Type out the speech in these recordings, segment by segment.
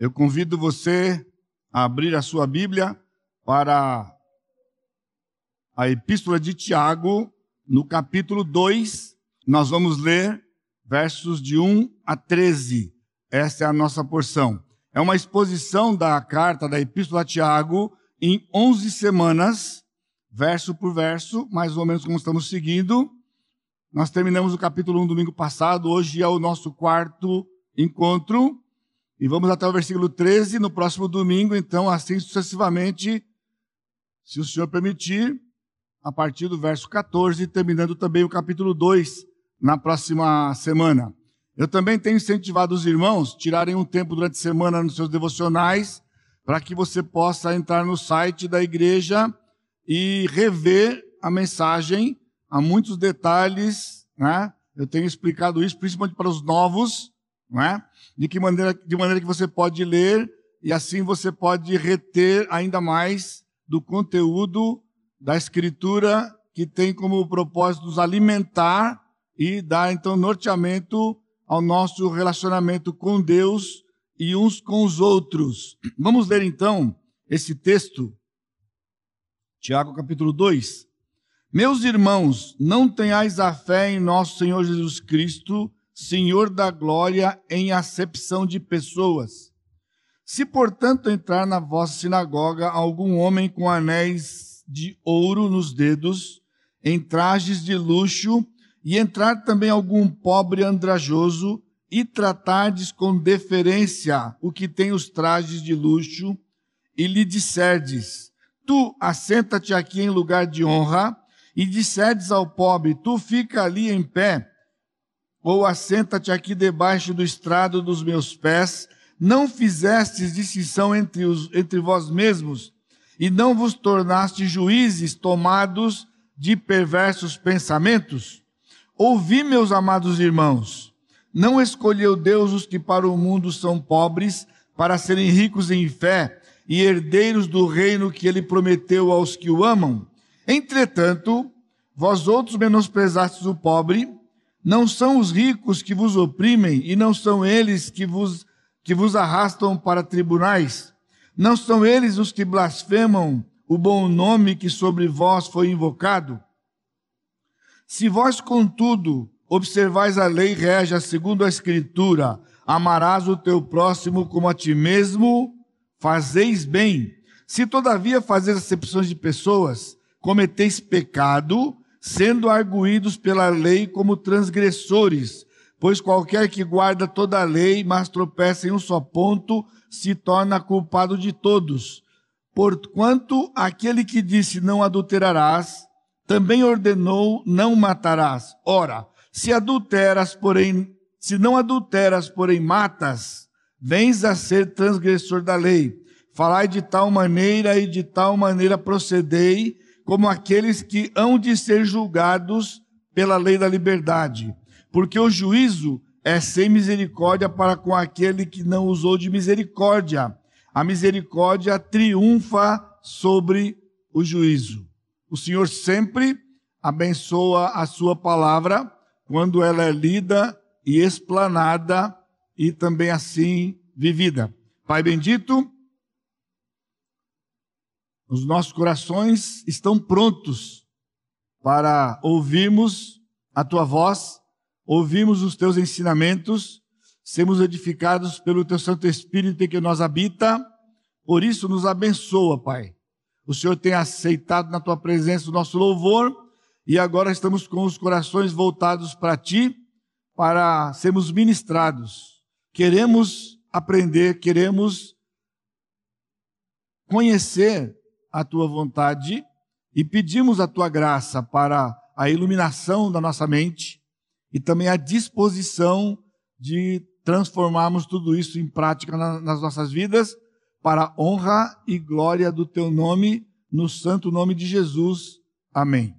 Eu convido você a abrir a sua Bíblia para a Epístola de Tiago, no capítulo 2. Nós vamos ler versos de 1 a 13. Esta é a nossa porção. É uma exposição da carta da Epístola a Tiago em 11 semanas, verso por verso, mais ou menos como estamos seguindo. Nós terminamos o capítulo 1 domingo passado, hoje é o nosso quarto encontro. E vamos até o versículo 13 no próximo domingo, então, assim sucessivamente, se o Senhor permitir, a partir do verso 14, terminando também o capítulo 2 na próxima semana. Eu também tenho incentivado os irmãos a tirarem um tempo durante a semana nos seus devocionais, para que você possa entrar no site da igreja e rever a mensagem. Há muitos detalhes, né? Eu tenho explicado isso, principalmente para os novos, não é? De que maneira, de maneira que você pode ler e assim você pode reter ainda mais do conteúdo da escritura que tem como propósito nos alimentar e dar então norteamento ao nosso relacionamento com Deus e uns com os outros. Vamos ler então esse texto, Tiago capítulo 2. Meus irmãos, não tenhais a fé em nosso Senhor Jesus Cristo, Senhor da glória em acepção de pessoas. Se, portanto, entrar na vossa sinagoga algum homem com anéis de ouro nos dedos, em trajes de luxo, e entrar também algum pobre andrajoso, e tratardes com deferência o que tem os trajes de luxo, e lhe disserdes, tu assenta-te aqui em lugar de honra, e disserdes ao pobre, tu fica ali em pé, ou assenta-te aqui debaixo do estrado dos meus pés, não fizestes distinção entre, os, entre vós mesmos, e não vos tornaste juízes tomados de perversos pensamentos? Ouvi, meus amados irmãos, não escolheu Deus os que para o mundo são pobres, para serem ricos em fé e herdeiros do reino que ele prometeu aos que o amam? Entretanto, vós outros menosprezastes o pobre, não são os ricos que vos oprimem e não são eles que vos, que vos arrastam para tribunais. Não são eles os que blasfemam o bom nome que sobre vós foi invocado. Se vós, contudo, observais a lei régia segundo a Escritura, amarás o teu próximo como a ti mesmo, fazeis bem. Se todavia fazeis acepções de pessoas, cometeis pecado, sendo arguídos pela lei como transgressores, pois qualquer que guarda toda a lei, mas tropeça em um só ponto, se torna culpado de todos. Porquanto aquele que disse não adulterarás, também ordenou não matarás. Ora, se adulteras, porém, se não adulteras, porém matas, vens a ser transgressor da lei. Falai de tal maneira e de tal maneira procedei, como aqueles que hão de ser julgados pela lei da liberdade. Porque o juízo é sem misericórdia para com aquele que não usou de misericórdia. A misericórdia triunfa sobre o juízo. O Senhor sempre abençoa a sua palavra quando ela é lida e explanada e também assim vivida. Pai bendito, os nossos corações estão prontos para ouvirmos a tua voz, ouvirmos os teus ensinamentos, sermos edificados pelo teu Santo Espírito em que nós habita. Por isso, nos abençoa, Pai. O Senhor tem aceitado na tua presença o nosso louvor e agora estamos com os corações voltados para ti, para sermos ministrados. Queremos aprender, queremos conhecer a tua vontade e pedimos a tua graça para a iluminação da nossa mente e também a disposição de transformarmos tudo isso em prática nas nossas vidas para honra e glória do teu nome, no santo nome de Jesus. Amém.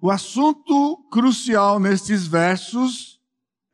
O assunto crucial nestes versos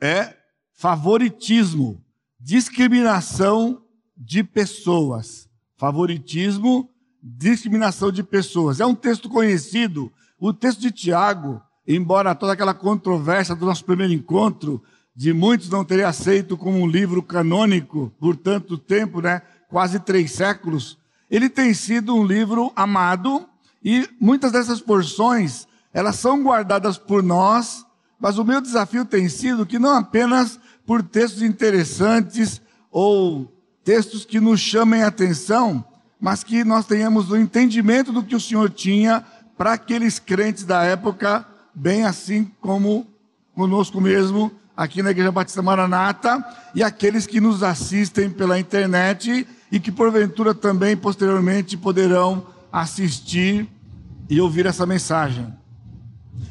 é favoritismo discriminação de pessoas. Favoritismo, discriminação de pessoas. É um texto conhecido. O texto de Tiago embora toda aquela controvérsia do nosso primeiro encontro, de muitos não terem aceito como um livro canônico por tanto tempo, né? quase três séculos, ele tem sido um livro amado e muitas dessas porções elas são guardadas por nós, mas o meu desafio tem sido que não apenas por textos interessantes ou textos que nos chamem a atenção, mas que nós tenhamos o entendimento do que o Senhor tinha para aqueles crentes da época, bem assim como conosco mesmo, aqui na Igreja Batista Maranata, e aqueles que nos assistem pela internet e que porventura também posteriormente poderão assistir e ouvir essa mensagem.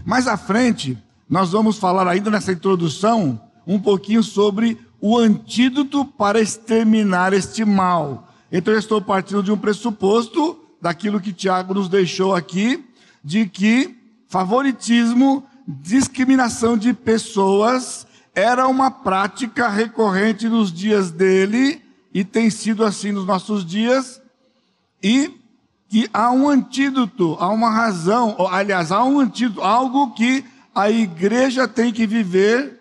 Mais à frente, nós vamos falar ainda nessa introdução um pouquinho sobre o antídoto para exterminar este mal. Então eu estou partindo de um pressuposto daquilo que Tiago nos deixou aqui, de que favoritismo, discriminação de pessoas era uma prática recorrente nos dias dele e tem sido assim nos nossos dias, e que há um antídoto, há uma razão, aliás, há um antídoto, algo que a igreja tem que viver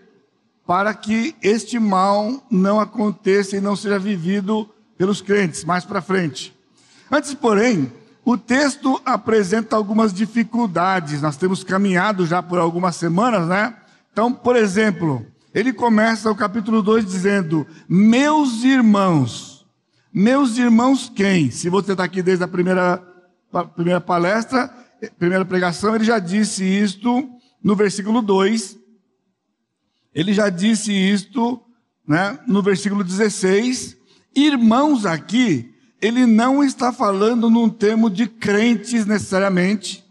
para que este mal não aconteça e não seja vivido pelos crentes mais para frente. Antes, porém, o texto apresenta algumas dificuldades. Nós temos caminhado já por algumas semanas, né? Então, por exemplo, ele começa o capítulo 2 dizendo: Meus irmãos. Meus irmãos, quem? Se você está aqui desde a primeira, primeira palestra, primeira pregação, ele já disse isto no versículo 2. Ele já disse isto né, no versículo 16. Irmãos aqui, ele não está falando num termo de crentes necessariamente,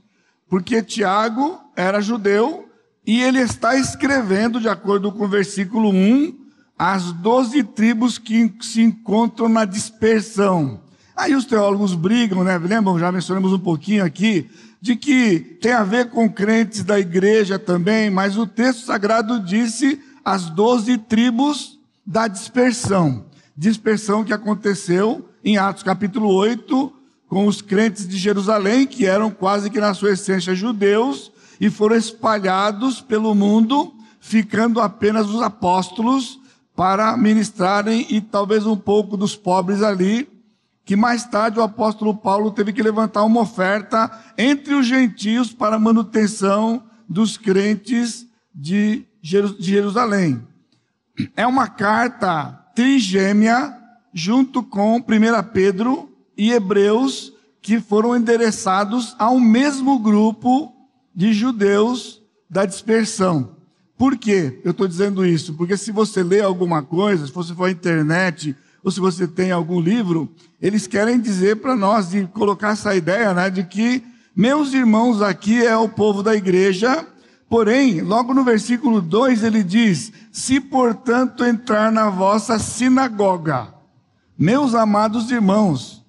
porque Tiago era judeu e ele está escrevendo, de acordo com o versículo 1, as doze tribos que se encontram na dispersão. Aí os teólogos brigam, né? Lembram, já mencionamos um pouquinho aqui, de que tem a ver com crentes da igreja também, mas o texto sagrado disse as doze tribos da dispersão. Dispersão que aconteceu em Atos capítulo 8, com os crentes de Jerusalém, que eram quase que na sua essência judeus, e foram espalhados pelo mundo, ficando apenas os apóstolos para ministrarem e talvez um pouco dos pobres ali, que mais tarde o apóstolo Paulo teve que levantar uma oferta entre os gentios para a manutenção dos crentes de Jerusalém. É uma carta trigêmea junto com 1 Pedro e Hebreus que foram endereçados ao mesmo grupo de judeus da dispersão. Por quê? Eu estou dizendo isso? Porque se você lê alguma coisa, se você for à internet, ou se você tem algum livro, eles querem dizer para nós, de colocar essa ideia, né, de que meus irmãos aqui é o povo da igreja, porém, logo no versículo 2 ele diz: Se portanto entrar na vossa sinagoga, meus amados irmãos,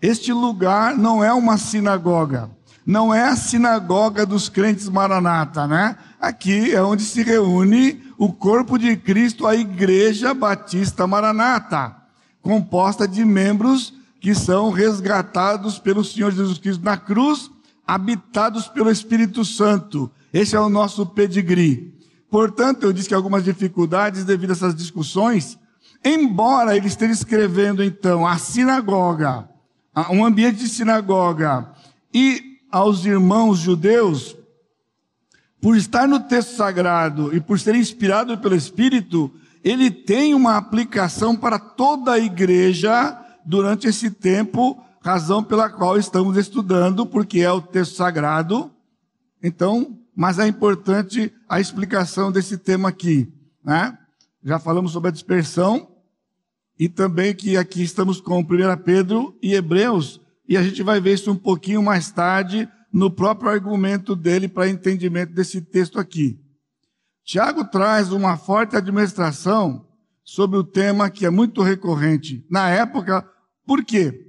este lugar não é uma sinagoga, não é a sinagoga dos crentes maranata, né? Aqui é onde se reúne o corpo de Cristo, a Igreja Batista Maranata, composta de membros que são resgatados pelo Senhor Jesus Cristo na cruz, habitados pelo Espírito Santo. Esse é o nosso pedigree. Portanto, eu disse que algumas dificuldades devido a essas discussões, embora ele esteja escrevendo então a sinagoga, um ambiente de sinagoga e aos irmãos judeus, por estar no texto sagrado e por ser inspirado pelo Espírito, ele tem uma aplicação para toda a igreja durante esse tempo, razão pela qual estamos estudando, porque é o texto sagrado. Então, mas é importante a explicação desse tema aqui, né? Já falamos sobre a dispersão e também que aqui estamos com 1 Pedro e Hebreus, e a gente vai ver isso um pouquinho mais tarde no próprio argumento dele para entendimento desse texto aqui. Tiago traz uma forte administração sobre o tema que é muito recorrente na época. Por quê?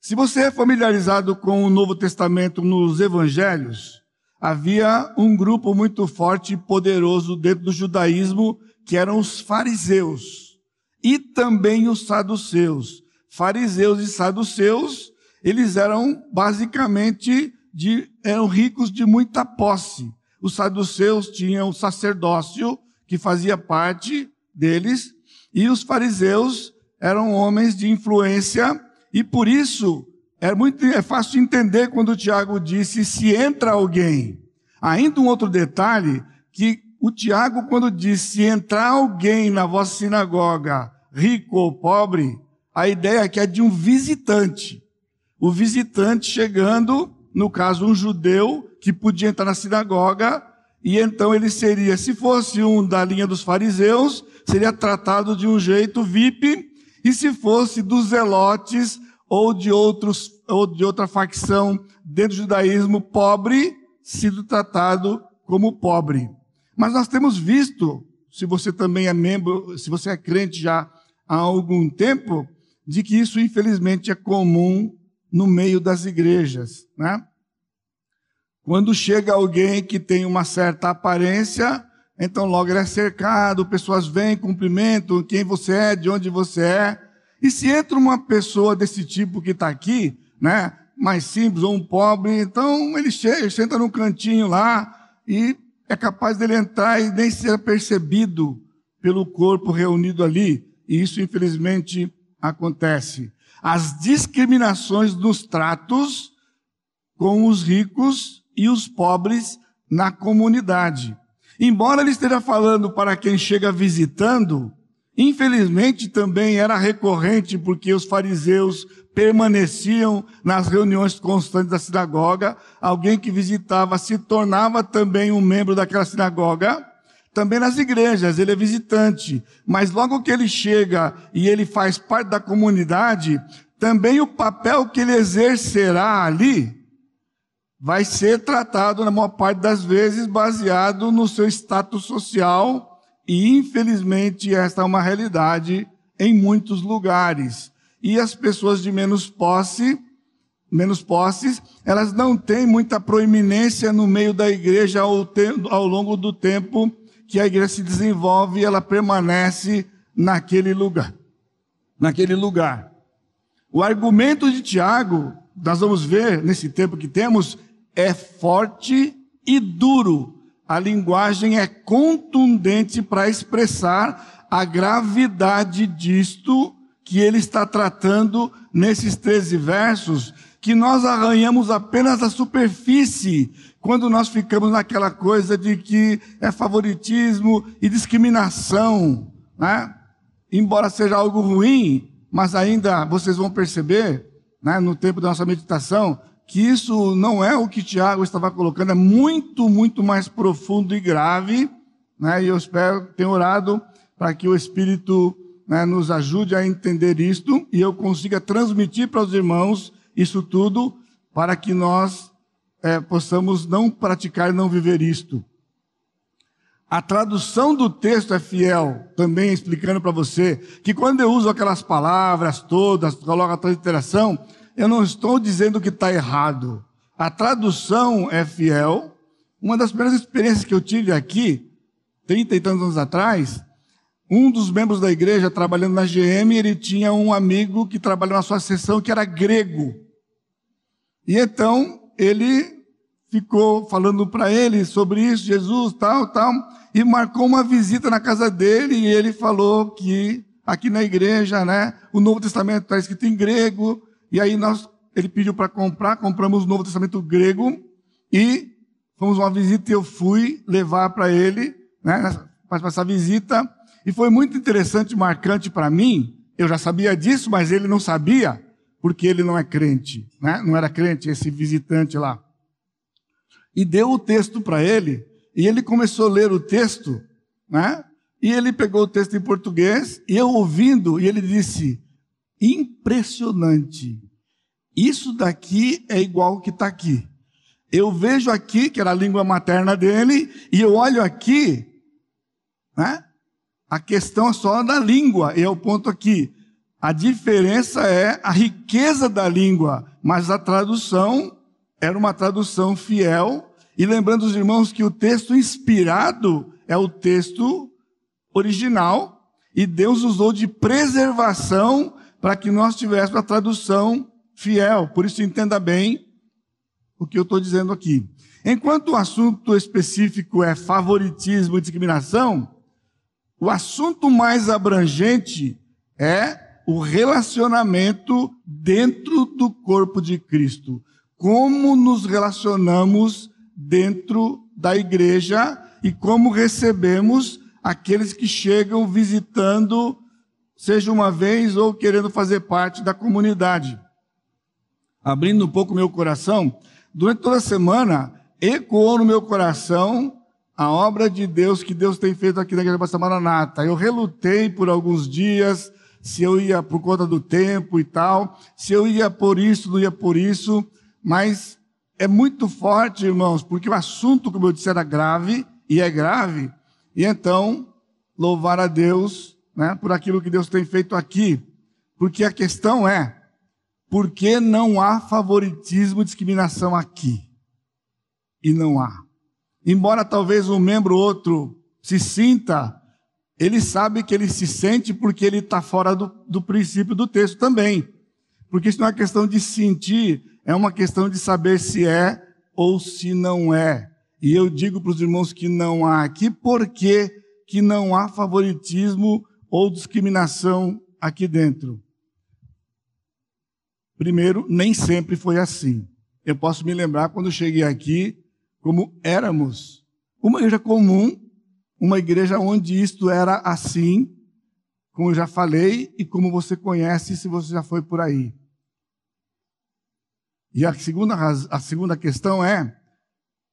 Se você é familiarizado com o Novo Testamento nos evangelhos, havia um grupo muito forte e poderoso dentro do judaísmo que eram os fariseus e também os saduceus. Fariseus e saduceus eles eram basicamente de, eram ricos de muita posse. Os saduceus tinham o sacerdócio, que fazia parte deles, e os fariseus eram homens de influência, e por isso é muito é fácil de entender quando o Tiago disse: se entra alguém. Ainda um outro detalhe, que o Tiago, quando disse: se entrar alguém na vossa sinagoga, rico ou pobre, a ideia aqui é de um visitante. O visitante chegando, no caso, um judeu que podia entrar na sinagoga, e então ele seria, se fosse um da linha dos fariseus, seria tratado de um jeito VIP, e se fosse dos zelotes ou de outros ou de outra facção dentro do judaísmo pobre, sido tratado como pobre. Mas nós temos visto, se você também é membro, se você é crente já há algum tempo, de que isso infelizmente é comum no meio das igrejas, né? Quando chega alguém que tem uma certa aparência, então logo ele é cercado, pessoas vêm, cumprimentam quem você é, de onde você é. E se entra uma pessoa desse tipo que está aqui, né, mais simples ou um pobre, então ele chega, senta num cantinho lá e é capaz dele entrar e nem ser percebido pelo corpo reunido ali. E isso, infelizmente, acontece. As discriminações nos tratos com os ricos e os pobres na comunidade. Embora ele esteja falando para quem chega visitando, infelizmente também era recorrente porque os fariseus permaneciam nas reuniões constantes da sinagoga. Alguém que visitava se tornava também um membro daquela sinagoga. Também nas igrejas, ele é visitante. Mas logo que ele chega e ele faz parte da comunidade, também o papel que ele exercerá ali vai ser tratado, na maior parte das vezes, baseado no seu status social, e infelizmente esta é uma realidade em muitos lugares. E as pessoas de menos posse, menos posses, elas não têm muita proeminência no meio da igreja ao, ao longo do tempo que a igreja se desenvolve e ela permanece naquele lugar. Naquele lugar. O argumento de Tiago, nós vamos ver nesse tempo que temos, é forte e duro. A linguagem é contundente para expressar a gravidade disto que ele está tratando nesses 13 versos, que nós arranhamos apenas a superfície quando nós ficamos naquela coisa de que é favoritismo e discriminação, né? Embora seja algo ruim, mas ainda vocês vão perceber, né, no tempo da nossa meditação, que isso não é o que Tiago estava colocando, é muito, muito mais profundo e grave, né? E eu espero, tenho orado para que o Espírito né, nos ajude a entender isto e eu consiga transmitir para os irmãos isso tudo para que nós é, possamos não praticar e não viver isto. A tradução do texto é fiel, também explicando para você que quando eu uso aquelas palavras todas, coloco a transliteração, eu não estou dizendo que está errado. A tradução é fiel. Uma das primeiras experiências que eu tive aqui, 30 e tantos anos atrás, um dos membros da igreja trabalhando na GM, ele tinha um amigo que trabalhava na sua sessão que era grego. E então ele ficou falando para ele sobre isso, Jesus, tal, tal, e marcou uma visita na casa dele e ele falou que aqui na igreja, né, o Novo Testamento está escrito em grego, e aí nós, ele pediu para comprar, compramos o Novo Testamento grego e fomos uma visita e eu fui levar para ele, né, para essa visita. E foi muito interessante, marcante para mim. Eu já sabia disso, mas ele não sabia, porque ele não é crente, né? Não era crente esse visitante lá. E deu o texto para ele, e ele começou a ler o texto, né? E ele pegou o texto em português, e eu ouvindo, e ele disse: impressionante. Isso daqui é igual o que está aqui. Eu vejo aqui, que era a língua materna dele, e eu olho aqui, né? A questão é só da língua, e é o ponto aqui. A diferença é a riqueza da língua, mas a tradução era uma tradução fiel. E lembrando os irmãos que o texto inspirado é o texto original, e Deus usou de preservação para que nós tivéssemos a tradução fiel. Por isso, entenda bem o que eu estou dizendo aqui. Enquanto o assunto específico é favoritismo e discriminação, o assunto mais abrangente é o relacionamento dentro do corpo de Cristo. Como nos relacionamos dentro da igreja e como recebemos aqueles que chegam visitando, seja uma vez ou querendo fazer parte da comunidade. Abrindo um pouco meu coração, durante toda a semana ecoou no meu coração a obra de Deus que Deus tem feito aqui na Igreja Batista Maranata. Eu relutei por alguns dias se eu ia por conta do tempo e tal, se eu ia por isso, não ia por isso, mas é muito forte, irmãos, porque o assunto, como eu disse, era grave, e é grave, e então, louvar a Deus né, por aquilo que Deus tem feito aqui, porque a questão é, por que não há favoritismo e discriminação aqui? E não há. Embora talvez um membro ou outro se sinta ele sabe que ele se sente porque ele está fora do, do princípio do texto também. Porque isso não é questão de sentir, é uma questão de saber se é ou se não é. E eu digo para os irmãos que não há aqui, porque que não há favoritismo ou discriminação aqui dentro. Primeiro, nem sempre foi assim. Eu posso me lembrar quando cheguei aqui, como éramos uma igreja comum, uma igreja onde isto era assim, como eu já falei e como você conhece se você já foi por aí. E a segunda, a segunda questão é: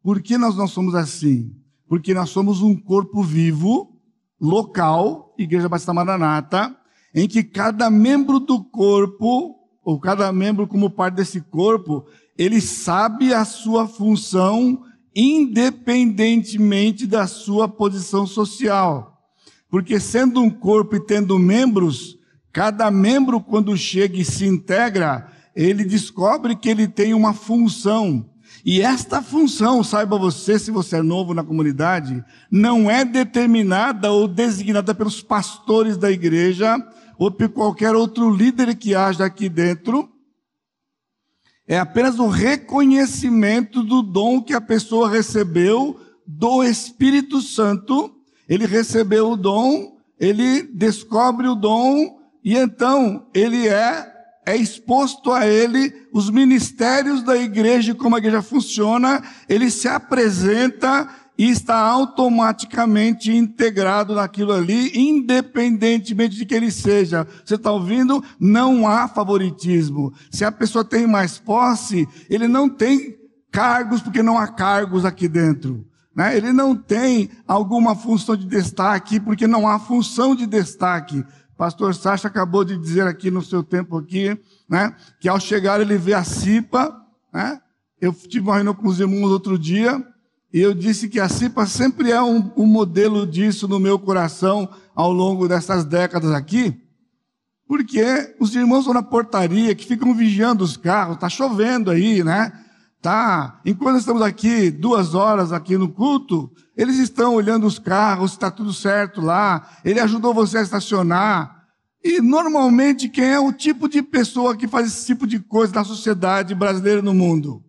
por que nós não somos assim? Porque nós somos um corpo vivo, local, Igreja Batista Maranata, em que cada membro do corpo, ou cada membro como parte desse corpo, ele sabe a sua função independentemente da sua posição social. Porque sendo um corpo e tendo membros, cada membro, quando chega e se integra, ele descobre que ele tem uma função. E esta função, saiba você, se você é novo na comunidade, não é determinada ou designada pelos pastores da igreja ou por qualquer outro líder que haja aqui dentro, é apenas o reconhecimento do dom que a pessoa recebeu do Espírito Santo. Ele recebeu o dom, ele descobre o dom e então ele é é exposto a ele os ministérios da igreja, como a igreja funciona, ele se apresenta e está automaticamente integrado naquilo ali, independentemente de que ele seja. Você está ouvindo? Não há favoritismo. Se a pessoa tem mais posse, ele não tem cargos, porque não há cargos aqui dentro. Né? Ele não tem alguma função de destaque, porque não há função de destaque. Pastor Sacha acabou de dizer aqui no seu tempo aqui, né, que ao chegar ele vê a Cipa, né? Eu tive uma reunião com os irmãos outro dia, e eu disse que a CIPA sempre é um, um modelo disso no meu coração ao longo dessas décadas aqui, porque os irmãos estão na portaria, que ficam vigiando os carros, está chovendo aí, né? Tá. Enquanto estamos aqui duas horas aqui no culto, eles estão olhando os carros, está tudo certo lá. Ele ajudou você a estacionar. E normalmente quem é o tipo de pessoa que faz esse tipo de coisa na sociedade brasileira no mundo?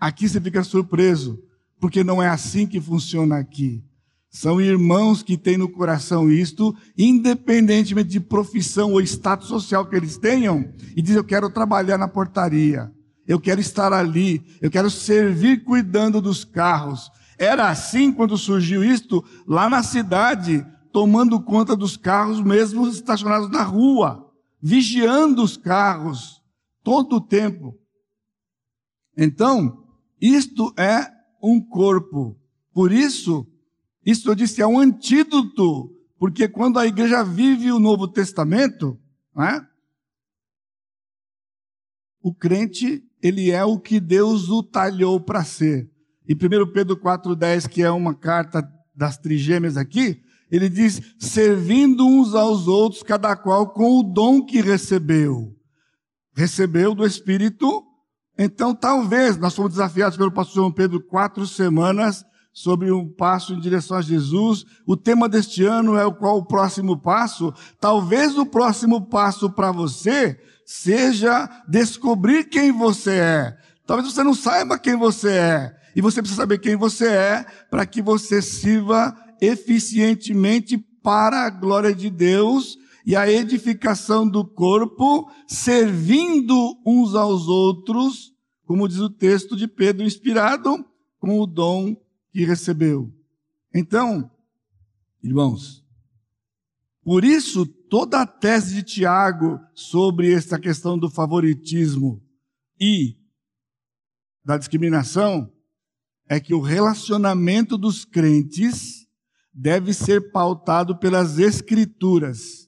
Aqui você fica surpreso porque não é assim que funciona aqui. São irmãos que têm no coração isto, independentemente de profissão ou status social que eles tenham, e dizem: Eu quero trabalhar na portaria, eu quero estar ali, eu quero servir cuidando dos carros. Era assim quando surgiu isto lá na cidade, tomando conta dos carros, mesmo estacionados na rua, vigiando os carros todo o tempo. Então, isto é um corpo. Por isso, isso eu disse é um antídoto, porque quando a igreja vive o Novo Testamento, né, o crente, ele é o que Deus o talhou para ser. E 1 Pedro 4,10, que é uma carta das trigêmeas aqui, ele diz: servindo uns aos outros, cada qual com o dom que recebeu. Recebeu do Espírito então, talvez, nós fomos desafiados pelo pastor João Pedro quatro semanas sobre um passo em direção a Jesus. O tema deste ano é o qual o próximo passo. Talvez o próximo passo para você seja descobrir quem você é. Talvez você não saiba quem você é. E você precisa saber quem você é para que você sirva eficientemente para a glória de Deus e a edificação do corpo, servindo uns aos outros, como diz o texto de Pedro, inspirado com o dom que recebeu. Então, irmãos, por isso toda a tese de Tiago sobre essa questão do favoritismo e da discriminação é que o relacionamento dos crentes deve ser pautado pelas escrituras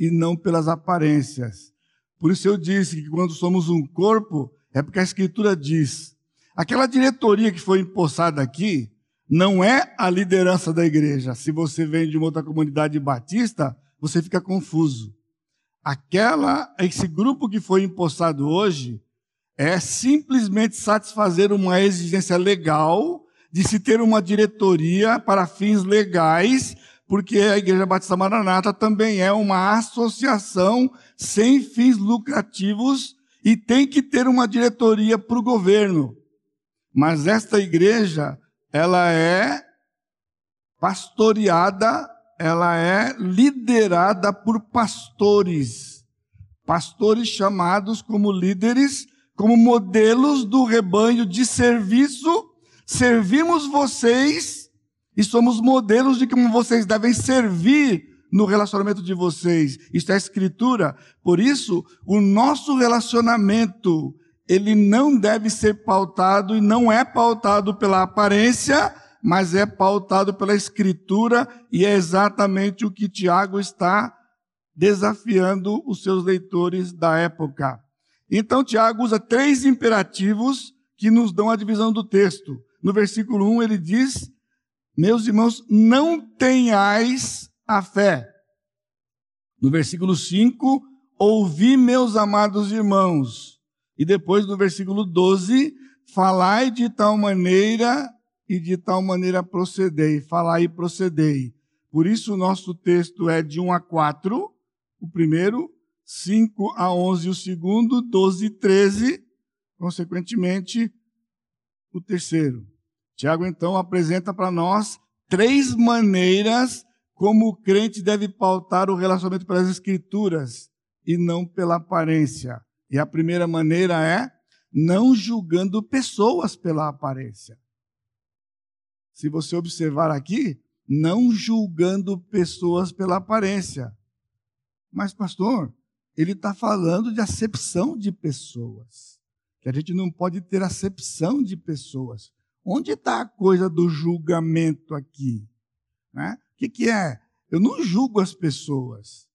e não pelas aparências. Por isso eu disse que quando somos um corpo, é porque a escritura diz: aquela diretoria que foi empossada aqui não é a liderança da igreja. Se você vem de uma outra comunidade batista, você fica confuso. Aquela, esse grupo que foi empossado hoje é simplesmente satisfazer uma exigência legal de se ter uma diretoria para fins legais, porque a Igreja Batista Maranata também é uma associação sem fins lucrativos e tem que ter uma diretoria para o governo. Mas esta igreja, ela é pastoreada, ela é liderada por pastores. Pastores chamados como líderes, como modelos do rebanho de serviço. Servimos vocês e somos modelos de como vocês devem servir no relacionamento de vocês. Isto é escritura. Por isso, o nosso relacionamento, ele não deve ser pautado e não é pautado pela aparência, mas é pautado pela escritura e é exatamente o que Tiago está desafiando os seus leitores da época. Então, Tiago usa três imperativos que nos dão a divisão do texto. No versículo 1, ele diz: Meus irmãos, não tenhais a fé. No versículo 5, ouvi meus amados irmãos. E depois no versículo 12, falai de tal maneira e de tal maneira procedei. Falai e procedei. Por isso o nosso texto é de 1 a 4, o primeiro, 5 a 11 o segundo, 12 e 13, consequentemente, o terceiro. Tiago então apresenta para nós três maneiras como o crente deve pautar o relacionamento pelas Escrituras e não pela aparência. E a primeira maneira é não julgando pessoas pela aparência. Se você observar aqui, não julgando pessoas pela aparência. Mas, pastor, ele está falando de acepção de pessoas. Que a gente não pode ter acepção de pessoas. Onde está a coisa do julgamento aqui? Né? que, que é? Eu não julgo as pessoas.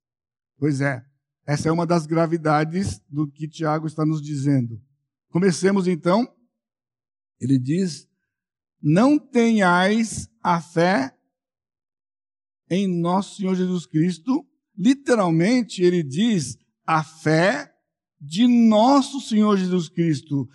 Pois é, essa é uma das gravidades do que Tiago está nos dizendo. Comecemos então. Ele diz: Não tenhais a fé em nosso Senhor Jesus Cristo. Literalmente, ele diz: a fé de nosso Senhor Jesus Cristo.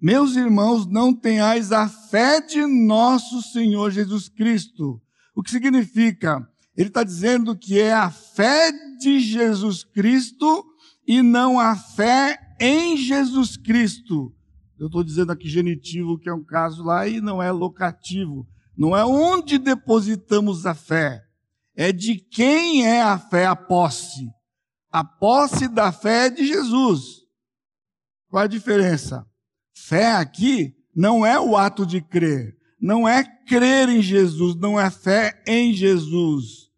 Meus irmãos, não tenhais a fé de nosso Senhor Jesus Cristo. O que significa? Ele está dizendo que é a fé de Jesus Cristo e não a fé em Jesus Cristo. Eu estou dizendo aqui genitivo, que é um caso lá, e não é locativo. Não é onde depositamos a fé. É de quem é a fé, a posse. A posse da fé é de Jesus. Qual a diferença? Fé aqui não é o ato de crer não é crer em Jesus, não é fé em Jesus.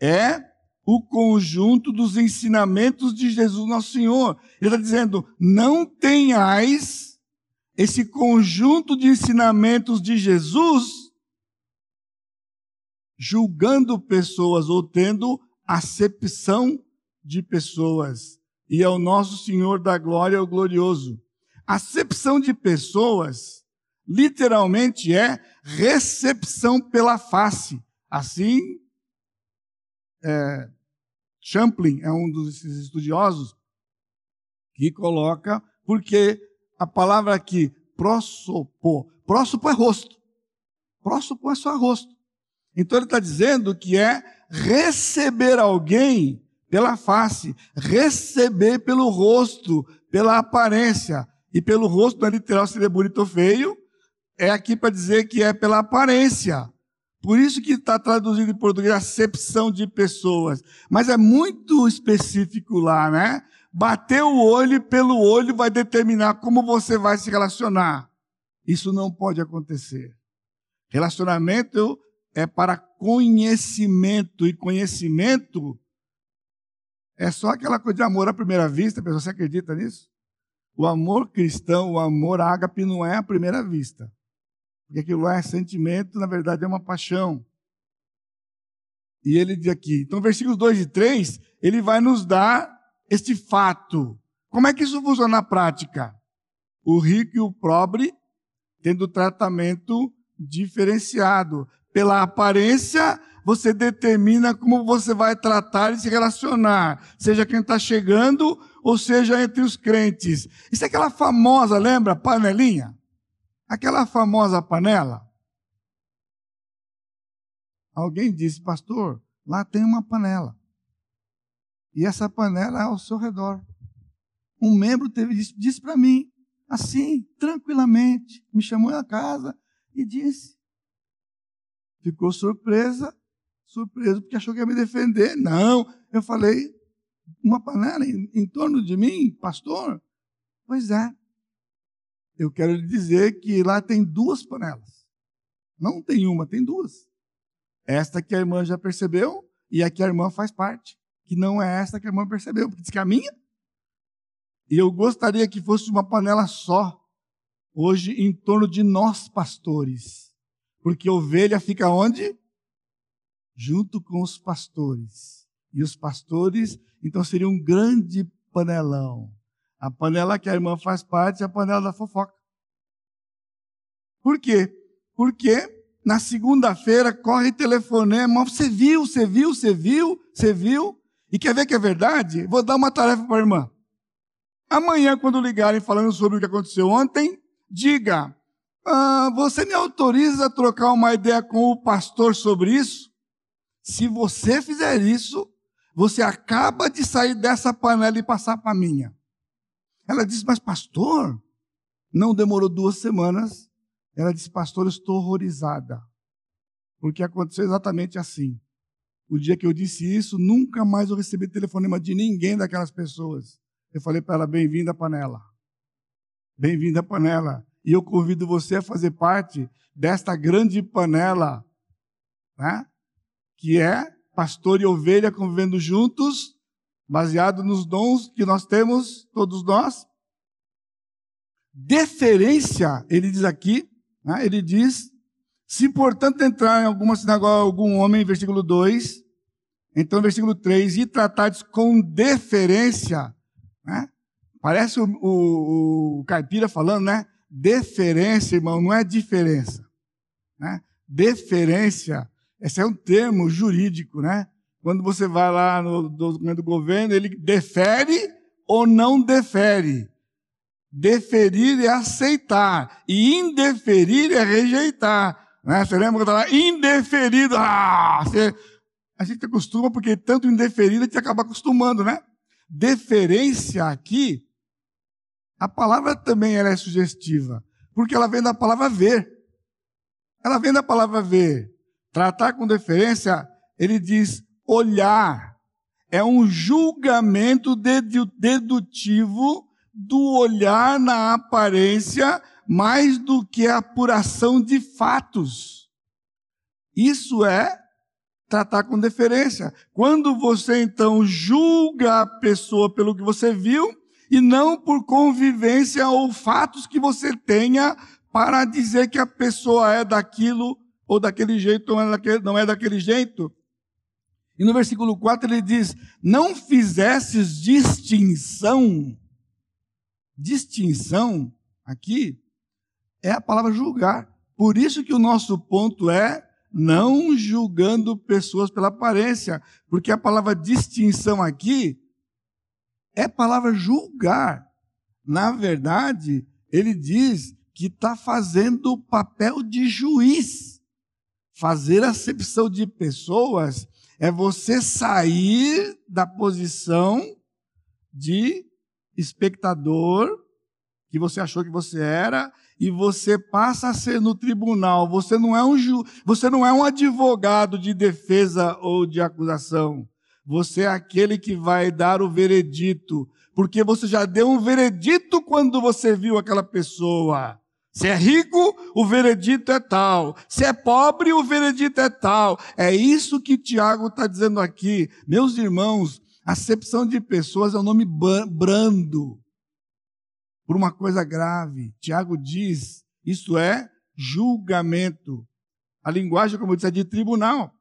É o conjunto dos ensinamentos de Jesus nosso Senhor. Ele está dizendo: não tenhais esse conjunto de ensinamentos de Jesus julgando pessoas ou tendo acepção de pessoas. E é o nosso Senhor da glória, o glorioso. Acepção de pessoas literalmente é recepção pela face. Assim, é, Champlin é um dos estudiosos que coloca, porque a palavra aqui, prosopô, prósopo é rosto. Prósopo é só rosto. Então ele está dizendo que é receber alguém pela face, receber pelo rosto, pela aparência. E pelo rosto, não é literal seria bonito ou feio, é aqui para dizer que é pela aparência. Por isso que está traduzido em português acepção de pessoas. Mas é muito específico lá, né? Bater o olho pelo olho vai determinar como você vai se relacionar. Isso não pode acontecer. Relacionamento é para conhecimento, e conhecimento é só aquela coisa de amor à primeira vista, pessoal, você acredita nisso? O amor cristão, o amor ágape não é à primeira vista. Porque aquilo é sentimento, na verdade é uma paixão. E ele diz aqui, então versículos 2 e 3, ele vai nos dar este fato. Como é que isso funciona na prática? O rico e o pobre tendo tratamento diferenciado. Pela aparência, você determina como você vai tratar e se relacionar, seja quem está chegando ou seja entre os crentes. Isso é aquela famosa, lembra, panelinha? Aquela famosa panela. Alguém disse, pastor, lá tem uma panela. E essa panela é ao seu redor. Um membro teve disse, disse para mim, assim, tranquilamente, me chamou na casa e disse. Ficou surpresa, surpreso porque achou que ia me defender. Não, eu falei, uma panela em, em torno de mim, pastor? Pois é. Eu quero lhe dizer que lá tem duas panelas. Não tem uma, tem duas. Esta que a irmã já percebeu e a que a irmã faz parte. Que não é esta que a irmã percebeu, porque diz que é a minha e eu gostaria que fosse uma panela só, hoje em torno de nós pastores. Porque ovelha fica onde? Junto com os pastores. E os pastores, então, seria um grande panelão. A panela que a irmã faz parte é a panela da fofoca. Por quê? Porque na segunda-feira corre telefonema, você viu, você viu, você viu, você viu? E quer ver que é verdade? Vou dar uma tarefa para a irmã. Amanhã, quando ligarem falando sobre o que aconteceu ontem, diga: ah, Você me autoriza a trocar uma ideia com o pastor sobre isso? Se você fizer isso, você acaba de sair dessa panela e passar para a minha. Ela disse: Mas, pastor, não demorou duas semanas. Ela disse: Pastor, eu estou horrorizada. Porque aconteceu exatamente assim. O dia que eu disse isso, nunca mais eu recebi telefonema de ninguém daquelas pessoas. Eu falei para ela: bem-vinda à panela. Bem-vinda à panela. E eu convido você a fazer parte desta grande panela, né? Que é pastor e ovelha convivendo juntos, baseado nos dons que nós temos, todos nós. Deferência, ele diz aqui, né? ele diz: se portanto entrar em alguma sinagoga algum homem, versículo 2, então versículo 3, e tratares com deferência, né? Parece o, o, o, caipira falando, né? Deferência, irmão, não é diferença. Né? Deferência, esse é um termo jurídico, né? Quando você vai lá no documento do governo, ele defere ou não defere. Deferir é aceitar, e indeferir é rejeitar. Né? Você lembra quando lá, indeferido? Ah, você... a gente acostuma, porque tanto indeferido a gente acaba acostumando, né? deferência aqui, a palavra também ela é sugestiva, porque ela vem da palavra ver. Ela vem da palavra ver. Tratar com deferência, ele diz olhar. É um julgamento dedutivo do olhar na aparência mais do que a apuração de fatos. Isso é tratar com deferência. Quando você então julga a pessoa pelo que você viu e não por convivência ou fatos que você tenha para dizer que a pessoa é daquilo ou daquele jeito ou é não é daquele jeito. E no versículo 4 ele diz: Não fizesses distinção. Distinção, aqui, é a palavra julgar. Por isso que o nosso ponto é não julgando pessoas pela aparência, porque a palavra distinção aqui é palavra julgar. Na verdade, ele diz que está fazendo o papel de juiz. Fazer acepção de pessoas é você sair da posição de espectador que você achou que você era e você passa a ser no tribunal. Você não é um ju, você não é um advogado de defesa ou de acusação. Você é aquele que vai dar o veredito, porque você já deu um veredito quando você viu aquela pessoa. Se é rico, o veredito é tal. Se é pobre, o veredito é tal. É isso que Tiago está dizendo aqui. Meus irmãos, acepção de pessoas é um nome brando por uma coisa grave. Tiago diz, isso é julgamento. A linguagem, como eu disse, é de tribunal.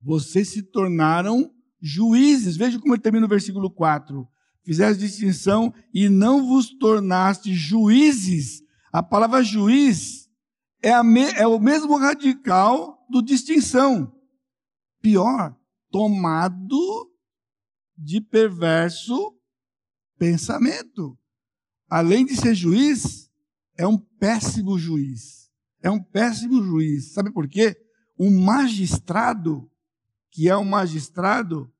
Vocês se tornaram juízes. Veja como ele termina no versículo 4. Fizeste distinção e não vos tornaste juízes. A palavra juiz é, me, é o mesmo radical do distinção. Pior, tomado de perverso pensamento além de ser juiz, é um péssimo juiz. É um péssimo juiz. Sabe por quê? Um magistrado, que é um magistrado,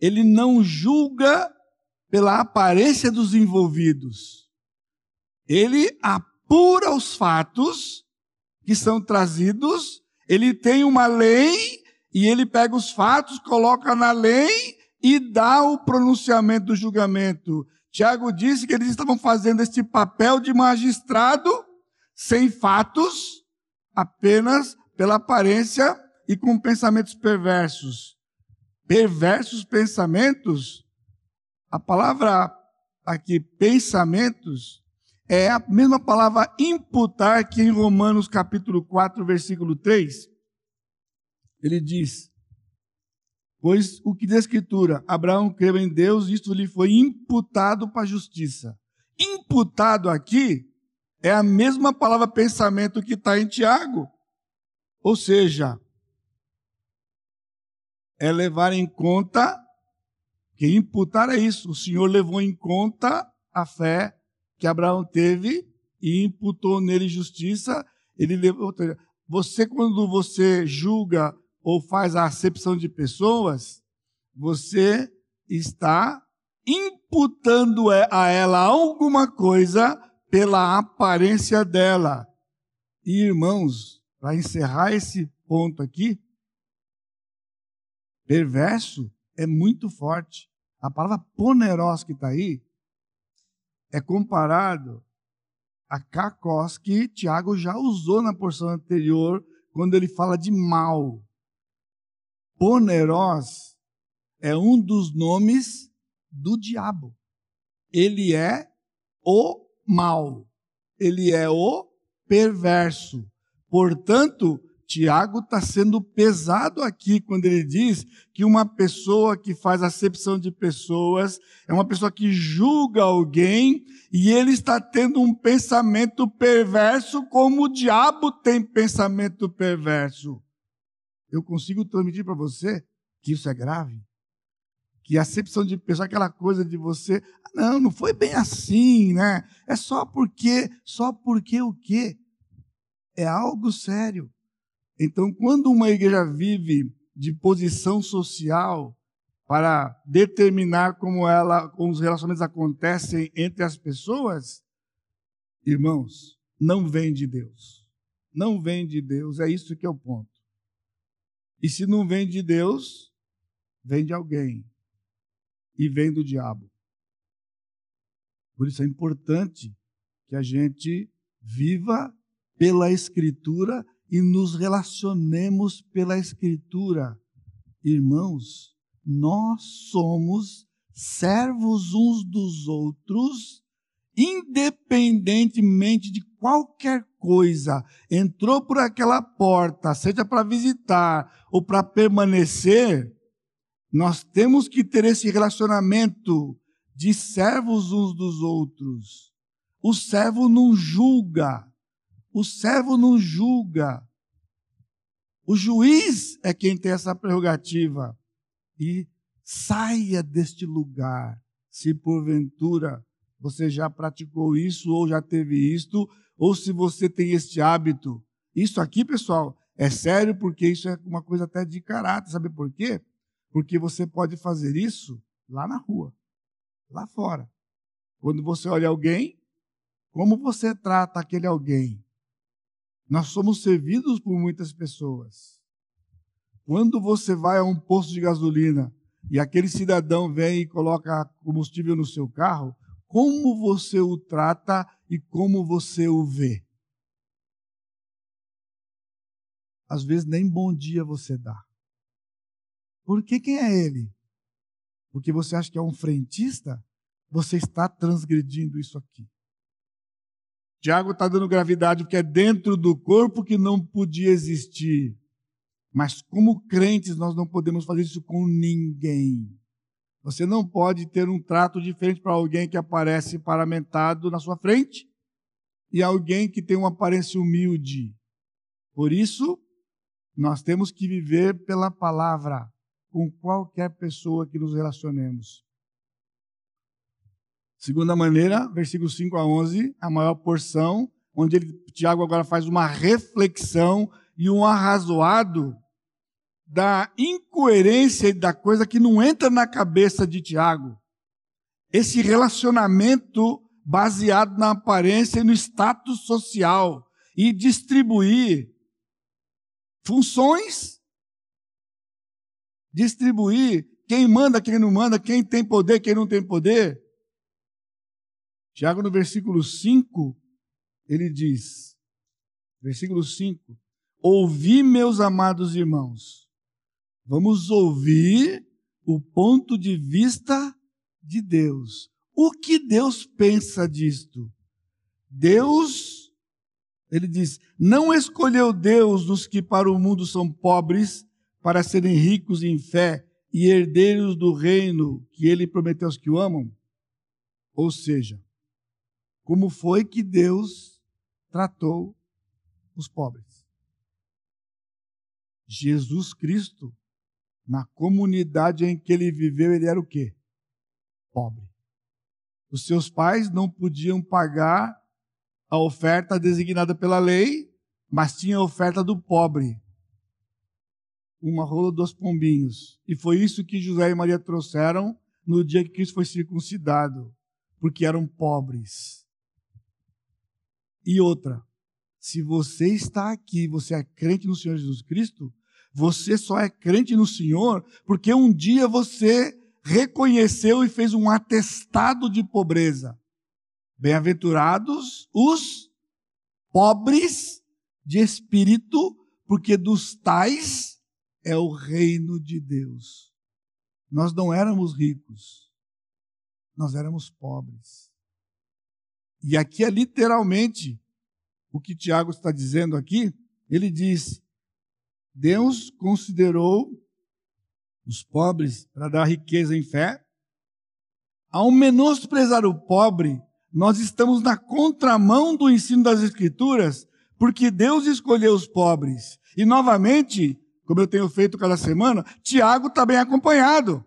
ele não julga pela aparência dos envolvidos. Ele apura os fatos que são trazidos, ele tem uma lei e ele pega os fatos, coloca na lei e dá o pronunciamento do julgamento. Tiago disse que eles estavam fazendo este papel de magistrado sem fatos, apenas pela aparência e com pensamentos perversos. Perversos pensamentos, a palavra aqui, pensamentos, é a mesma palavra imputar que em Romanos capítulo 4, versículo 3, ele diz: Pois o que diz a Escritura, Abraão creu em Deus, isto lhe foi imputado para a justiça. Imputado aqui é a mesma palavra pensamento que está em Tiago. Ou seja, é levar em conta, que imputar é isso, o Senhor levou em conta a fé que Abraão teve e imputou nele justiça. Ele levou, você quando você julga ou faz a acepção de pessoas, você está imputando a ela alguma coisa pela aparência dela. E irmãos, para encerrar esse ponto aqui, perverso é muito forte. A palavra poneros que está aí é comparado a kakos que Tiago já usou na porção anterior, quando ele fala de mal. Poneros é um dos nomes do diabo. Ele é o mal. Ele é o perverso. Portanto, Tiago está sendo pesado aqui quando ele diz que uma pessoa que faz acepção de pessoas é uma pessoa que julga alguém e ele está tendo um pensamento perverso como o diabo tem pensamento perverso eu consigo transmitir para você que isso é grave. Que acepção de pessoa, aquela coisa de você, ah, não, não foi bem assim, né? É só porque, só porque o quê? É algo sério. Então, quando uma igreja vive de posição social para determinar como ela, como os relacionamentos acontecem entre as pessoas, irmãos, não vem de Deus. Não vem de Deus, é isso que é o ponto. E se não vem de Deus, vem de alguém. E vem do diabo. Por isso é importante que a gente viva pela Escritura e nos relacionemos pela Escritura. Irmãos, nós somos servos uns dos outros, independentemente de qualquer coisa entrou por aquela porta, seja para visitar ou para permanecer, nós temos que ter esse relacionamento de servos uns dos outros. O servo não julga. O servo não julga. O juiz é quem tem essa prerrogativa. E saia deste lugar, se porventura você já praticou isso ou já teve isto, ou se você tem este hábito. Isso aqui, pessoal, é sério porque isso é uma coisa até de caráter. Sabe por quê? Porque você pode fazer isso lá na rua, lá fora. Quando você olha alguém Como você trata aquele alguém? Nós somos servidos por muitas pessoas. Quando você vai a um posto de gasolina e aquele cidadão vem e coloca combustível no seu carro, como você o trata e como você o vê? Às vezes nem bom dia você dá. Por que quem é ele? Porque você acha que é um frentista? Você está transgredindo isso aqui. Tiago está dando gravidade porque é dentro do corpo que não podia existir. Mas como crentes, nós não podemos fazer isso com ninguém. Você não pode ter um trato diferente para alguém que aparece paramentado na sua frente e alguém que tem uma aparência humilde. Por isso, nós temos que viver pela palavra com qualquer pessoa que nos relacionemos. Segunda maneira, versículos 5 a 11, a maior porção, onde ele, Tiago agora faz uma reflexão e um arrazoado da incoerência e da coisa que não entra na cabeça de Tiago. Esse relacionamento baseado na aparência e no status social e distribuir funções, distribuir quem manda, quem não manda, quem tem poder, quem não tem poder. Tiago, no versículo 5, ele diz, versículo 5: Ouvi, meus amados irmãos, vamos ouvir o ponto de vista de Deus. O que Deus pensa disto? Deus ele diz: Não escolheu Deus os que para o mundo são pobres, para serem ricos em fé e herdeiros do reino que ele prometeu aos que o amam? Ou seja, como foi que Deus tratou os pobres? Jesus Cristo, na comunidade em que ele viveu, ele era o quê? Pobre. Os seus pais não podiam pagar a oferta designada pela lei, mas tinha a oferta do pobre. Uma rola dos pombinhos. E foi isso que José e Maria trouxeram no dia que Cristo foi circuncidado, porque eram pobres. E outra, se você está aqui, você é crente no Senhor Jesus Cristo, você só é crente no Senhor porque um dia você reconheceu e fez um atestado de pobreza. Bem-aventurados os pobres de espírito, porque dos tais é o reino de Deus. Nós não éramos ricos, nós éramos pobres. E aqui é literalmente o que Tiago está dizendo aqui. Ele diz: Deus considerou os pobres para dar riqueza em fé. Ao menosprezar o pobre, nós estamos na contramão do ensino das Escrituras, porque Deus escolheu os pobres. E novamente, como eu tenho feito cada semana, Tiago está bem acompanhado.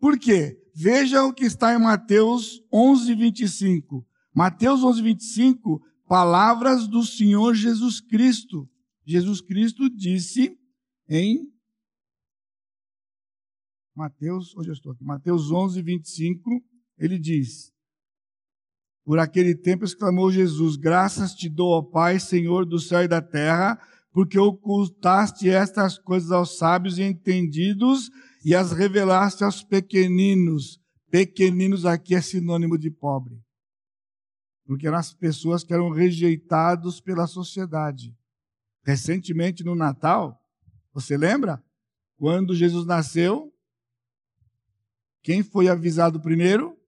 Por quê? Veja o que está em Mateus 11, 25. Mateus 11, 25, palavras do Senhor Jesus Cristo. Jesus Cristo disse em Mateus, onde eu estou aqui? Mateus 11, 25, ele diz: por aquele tempo exclamou Jesus: Graças te dou, ó Pai, Senhor do céu e da terra, porque ocultaste estas coisas aos sábios e entendidos e as revelaste aos pequeninos. Pequeninos aqui é sinônimo de pobre. Porque eram as pessoas que eram rejeitados pela sociedade. Recentemente no Natal, você lembra? Quando Jesus nasceu, quem foi avisado primeiro?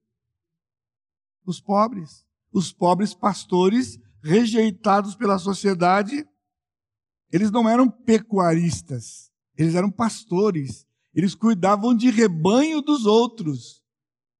os pobres. Os pobres pastores rejeitados pela sociedade. Eles não eram pecuaristas, eles eram pastores. Eles cuidavam de rebanho dos outros.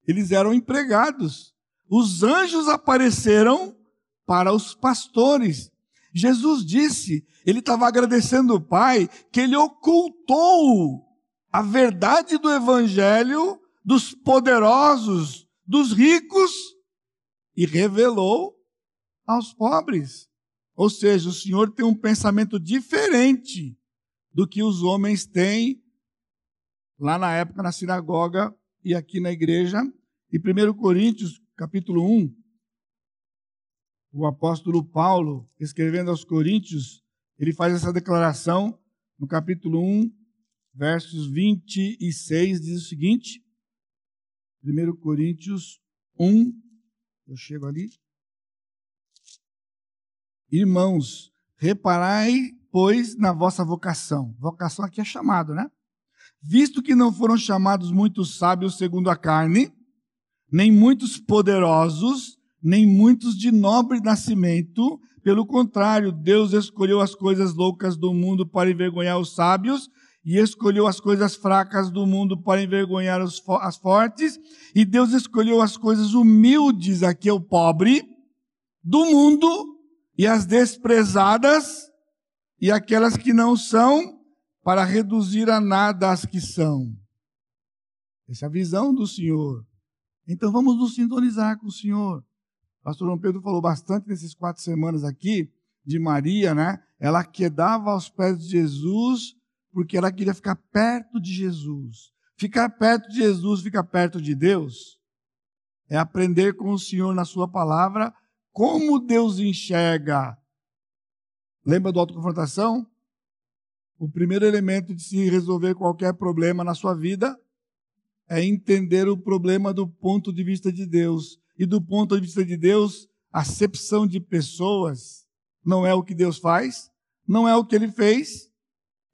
Eles eram empregados. Os anjos apareceram para os pastores. Jesus disse, ele estava agradecendo o Pai, que ele ocultou a verdade do Evangelho dos poderosos, dos ricos, e revelou aos pobres. Ou seja, o Senhor tem um pensamento diferente do que os homens têm lá na época na sinagoga e aqui na igreja. E 1 Coríntios, capítulo 1, o apóstolo Paulo, escrevendo aos Coríntios, ele faz essa declaração no capítulo 1, versos 26, diz o seguinte: 1 Coríntios 1, eu chego ali. Irmãos, reparai, pois, na vossa vocação. Vocação aqui é chamado, né? Visto que não foram chamados muitos sábios segundo a carne, nem muitos poderosos, nem muitos de nobre nascimento. Pelo contrário, Deus escolheu as coisas loucas do mundo para envergonhar os sábios, e escolheu as coisas fracas do mundo para envergonhar os, as fortes, e Deus escolheu as coisas humildes, aqui é o pobre, do mundo, e as desprezadas, e aquelas que não são, para reduzir a nada as que são. Essa é a visão do Senhor. Então vamos nos sintonizar com o Senhor. Pastor João Pedro falou bastante nesses quatro semanas aqui de Maria, né? Ela quedava aos pés de Jesus porque ela queria ficar perto de Jesus. Ficar perto de Jesus, ficar perto de Deus, é aprender com o Senhor na Sua palavra como Deus enxerga. Lembra do autoconfrontação? O primeiro elemento de se resolver qualquer problema na sua vida é entender o problema do ponto de vista de Deus e do ponto de vista de Deus, acepção de pessoas não é o que Deus faz, não é o que ele fez,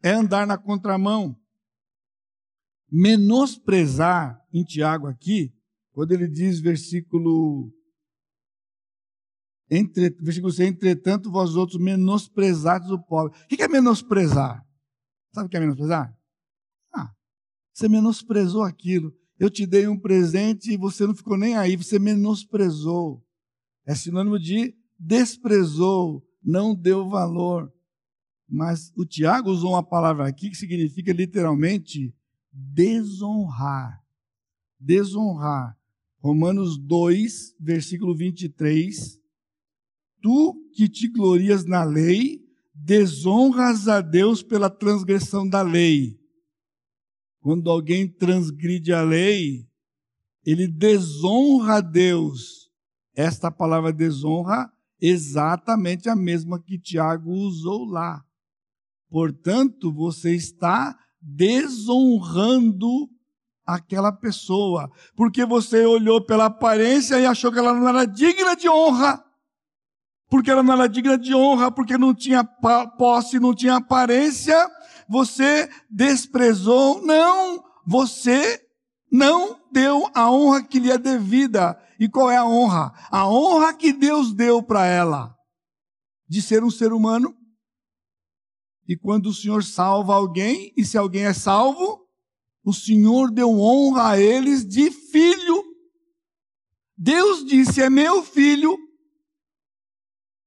é andar na contramão. Menosprezar, em Tiago aqui, quando ele diz, versículo. Entre, versículo 6, entretanto, vós outros menosprezados o pobre. O que é menosprezar? Sabe o que é menosprezar? Você menosprezou aquilo eu te dei um presente e você não ficou nem aí, você menosprezou. É sinônimo de desprezou, não deu valor. Mas o Tiago usou uma palavra aqui que significa literalmente desonrar. Desonrar. Romanos 2, versículo 23. Tu que te glorias na lei, desonras a Deus pela transgressão da lei. Quando alguém transgride a lei, ele desonra a Deus. Esta palavra desonra exatamente a mesma que Tiago usou lá. Portanto, você está desonrando aquela pessoa, porque você olhou pela aparência e achou que ela não era digna de honra. Porque ela não era digna de honra, porque não tinha posse, não tinha aparência, você desprezou, não, você não deu a honra que lhe é devida. E qual é a honra? A honra que Deus deu para ela de ser um ser humano. E quando o Senhor salva alguém, e se alguém é salvo, o Senhor deu honra a eles de filho. Deus disse: é meu filho,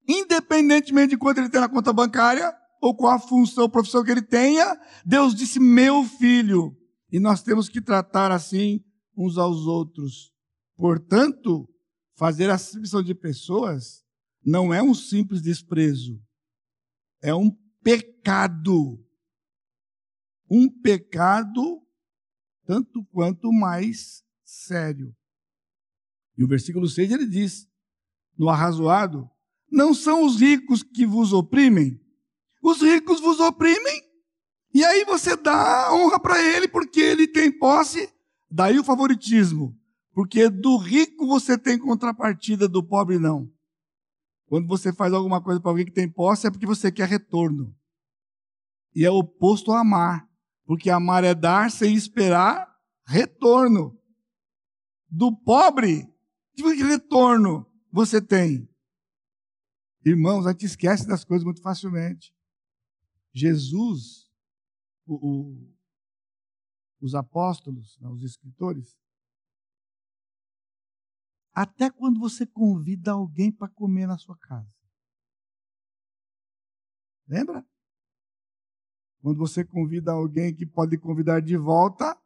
independentemente de quanto ele tem na conta bancária, ou qual a função, a profissão que ele tenha, Deus disse: meu filho. E nós temos que tratar assim uns aos outros. Portanto, fazer acepção de pessoas não é um simples desprezo, é um pecado. Um pecado tanto quanto mais sério. E o versículo 6 ele diz: no arrazoado, não são os ricos que vos oprimem, os ricos vos oprimem, e aí você dá honra para ele porque ele tem posse, daí o favoritismo. Porque do rico você tem contrapartida, do pobre não. Quando você faz alguma coisa para alguém que tem posse é porque você quer retorno. E é oposto a amar. Porque amar é dar sem esperar retorno. Do pobre, que retorno você tem? Irmãos, a gente esquece das coisas muito facilmente. Jesus, o, o, os apóstolos, né, os escritores, até quando você convida alguém para comer na sua casa. Lembra? Quando você convida alguém que pode convidar de volta,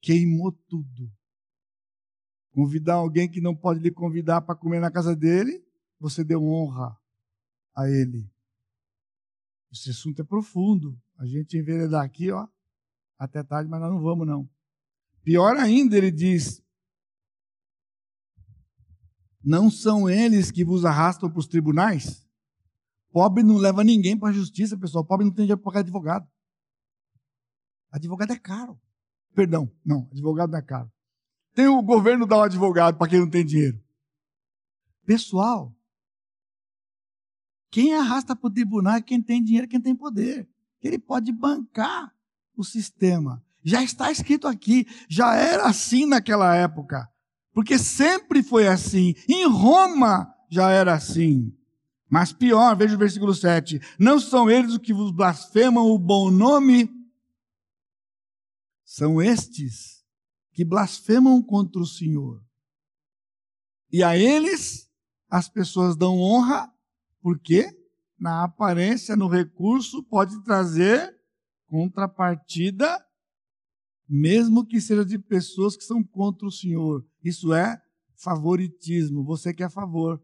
queimou tudo. Convidar alguém que não pode lhe convidar para comer na casa dele, você deu honra a ele. Esse assunto é profundo. A gente enveredar aqui, ó, até tarde, mas nós não vamos, não. Pior ainda, ele diz: Não são eles que vos arrastam para os tribunais? Pobre não leva ninguém para a justiça, pessoal. Pobre não tem dinheiro para pagar advogado. Advogado é caro. Perdão, não, advogado não é caro. Tem o governo dar um advogado para quem não tem dinheiro. Pessoal, quem arrasta para o tribunal é quem tem dinheiro, quem tem poder. Ele pode bancar o sistema. Já está escrito aqui, já era assim naquela época. Porque sempre foi assim. Em Roma já era assim. Mas pior, veja o versículo 7. Não são eles os que vos blasfemam o bom nome? São estes que blasfemam contra o Senhor. E a eles as pessoas dão honra, porque na aparência, no recurso, pode trazer contrapartida mesmo que seja de pessoas que são contra o Senhor. Isso é favoritismo. Você quer favor.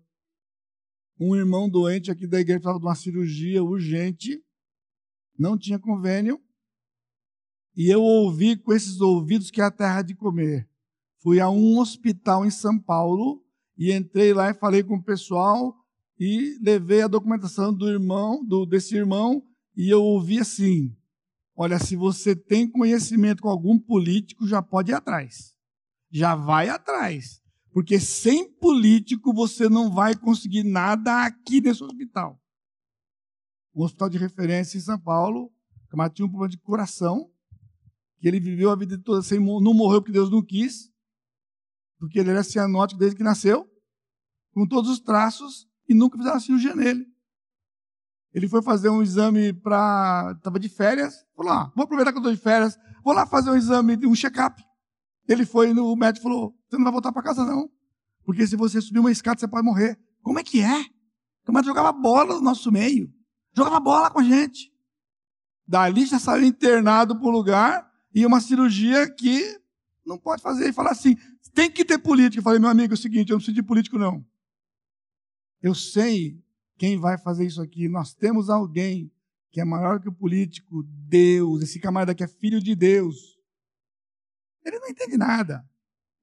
Um irmão doente aqui da igreja precisava de uma cirurgia urgente, não tinha convênio, e eu ouvi com esses ouvidos que é a terra de comer. Fui a um hospital em São Paulo e entrei lá e falei com o pessoal e levei a documentação do irmão, do, desse irmão, e eu ouvi assim: Olha, se você tem conhecimento com algum político, já pode ir atrás. Já vai atrás. Porque sem político você não vai conseguir nada aqui nesse hospital. Um hospital de referência em São Paulo, que tinha um problema de coração, que ele viveu a vida toda sem não morreu porque Deus não quis, porque ele era cianótico desde que nasceu, com todos os traços, e nunca fizeram cirurgia nele. Ele foi fazer um exame para. Estava de férias. Falou: ah, vou aproveitar que eu estou de férias, vou lá fazer um exame, um check-up. Ele foi no médico e falou: você não vai voltar para casa, não. Porque se você subir uma escada, você pode morrer. Como é que é? O médico jogava bola no nosso meio. Jogava bola com a gente. Dali já saiu internado para o lugar e uma cirurgia que não pode fazer. E falar assim: tem que ter político. Eu falei, meu amigo, é o seguinte: eu não preciso de político, não. Eu sei quem vai fazer isso aqui? Nós temos alguém que é maior que o político, Deus, esse camarada que é filho de Deus. Ele não entende nada,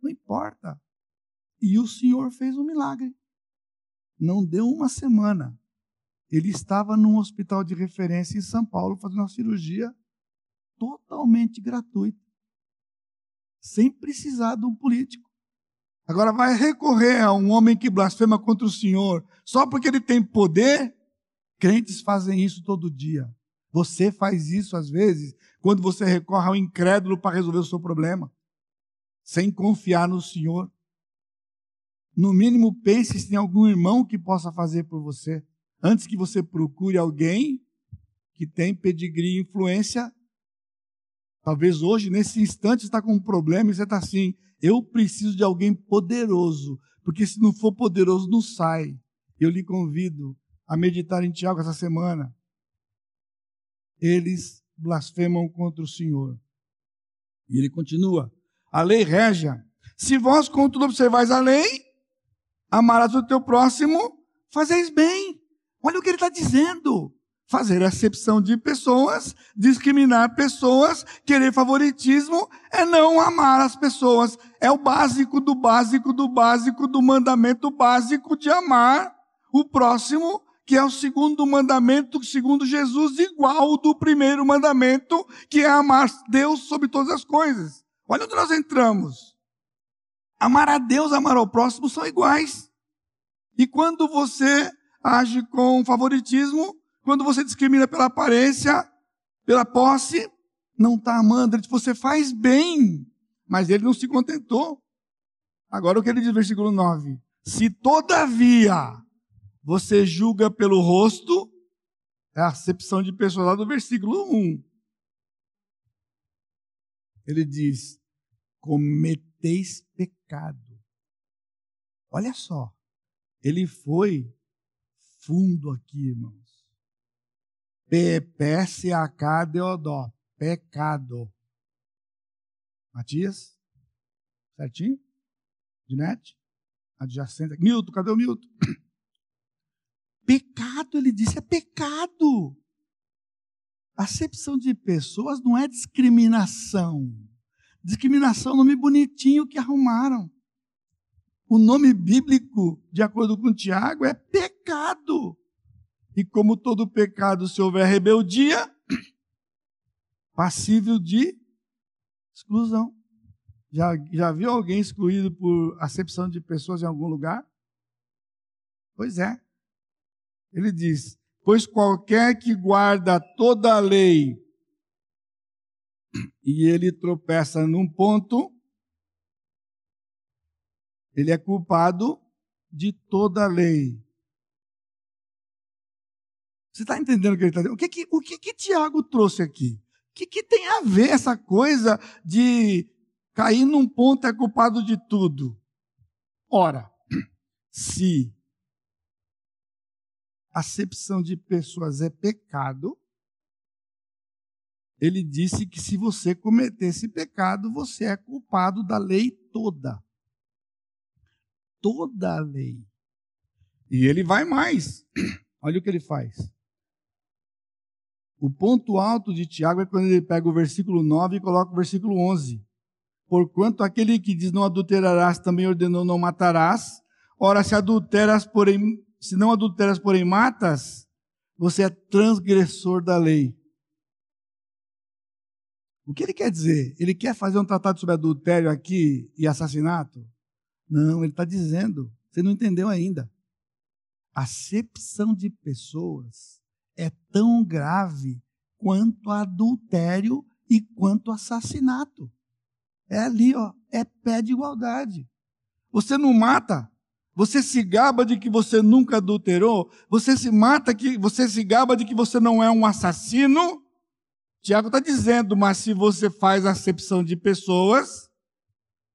não importa. E o Senhor fez um milagre. Não deu uma semana. Ele estava num hospital de referência em São Paulo fazendo uma cirurgia totalmente gratuita, sem precisar de um político. Agora vai recorrer a um homem que blasfema contra o Senhor só porque ele tem poder. Crentes fazem isso todo dia. Você faz isso às vezes quando você recorre ao incrédulo para resolver o seu problema, sem confiar no Senhor. No mínimo, pense se tem algum irmão que possa fazer por você, antes que você procure alguém que tem pedigree e influência. Talvez hoje, nesse instante, está com um problema e você está assim: eu preciso de alguém poderoso, porque se não for poderoso, não sai. Eu lhe convido a meditar em Tiago essa semana. Eles blasfemam contra o Senhor. E ele continua: a lei regia. Se vós, contudo, observais a lei, amarás o teu próximo, fazeis bem. Olha o que ele está dizendo fazer acepção de pessoas, discriminar pessoas, querer favoritismo, é não amar as pessoas. É o básico do básico do básico do mandamento básico de amar o próximo, que é o segundo mandamento, segundo Jesus, igual do primeiro mandamento, que é amar Deus sobre todas as coisas. Olha onde nós entramos. Amar a Deus, amar ao próximo são iguais. E quando você age com favoritismo, quando você discrimina pela aparência, pela posse, não está amando. Ele disse, você faz bem. Mas ele não se contentou. Agora o que ele diz no versículo 9: Se todavia você julga pelo rosto, é a acepção de pessoas lá do versículo 1. Ele diz: cometeis pecado. Olha só, ele foi fundo aqui, irmão. P-P-S-A-K-D-O-D-O. Pecado. Matias? Certinho? Dinete? Adjacente. Milton, cadê o Milton? Pecado, ele disse, é pecado. Acepção de pessoas não é discriminação. Discriminação é nome bonitinho que arrumaram. O nome bíblico, de acordo com Tiago, é pecado. E como todo pecado, se houver rebeldia, passível de exclusão. Já, já viu alguém excluído por acepção de pessoas em algum lugar? Pois é. Ele diz: Pois qualquer que guarda toda a lei e ele tropeça num ponto, ele é culpado de toda a lei. Você está entendendo o que ele está dizendo? O que, que, o que, que Tiago trouxe aqui? O que, que tem a ver essa coisa de cair num ponto é culpado de tudo? Ora, se acepção de pessoas é pecado, ele disse que se você cometer esse pecado, você é culpado da lei toda. Toda a lei. E ele vai mais. Olha o que ele faz. O ponto alto de Tiago é quando ele pega o versículo 9 e coloca o versículo 11. Porquanto aquele que diz não adulterarás também ordenou não matarás. Ora, se adulteras, porém, se não adulteras, porém matas, você é transgressor da lei. O que ele quer dizer? Ele quer fazer um tratado sobre adultério aqui e assassinato? Não, ele está dizendo, você não entendeu ainda. Acepção de pessoas é tão grave quanto adultério e quanto assassinato. É ali, ó, é pé de igualdade. Você não mata, você se gaba de que você nunca adulterou, você se mata que você se gaba de que você não é um assassino, Tiago está dizendo, mas se você faz acepção de pessoas,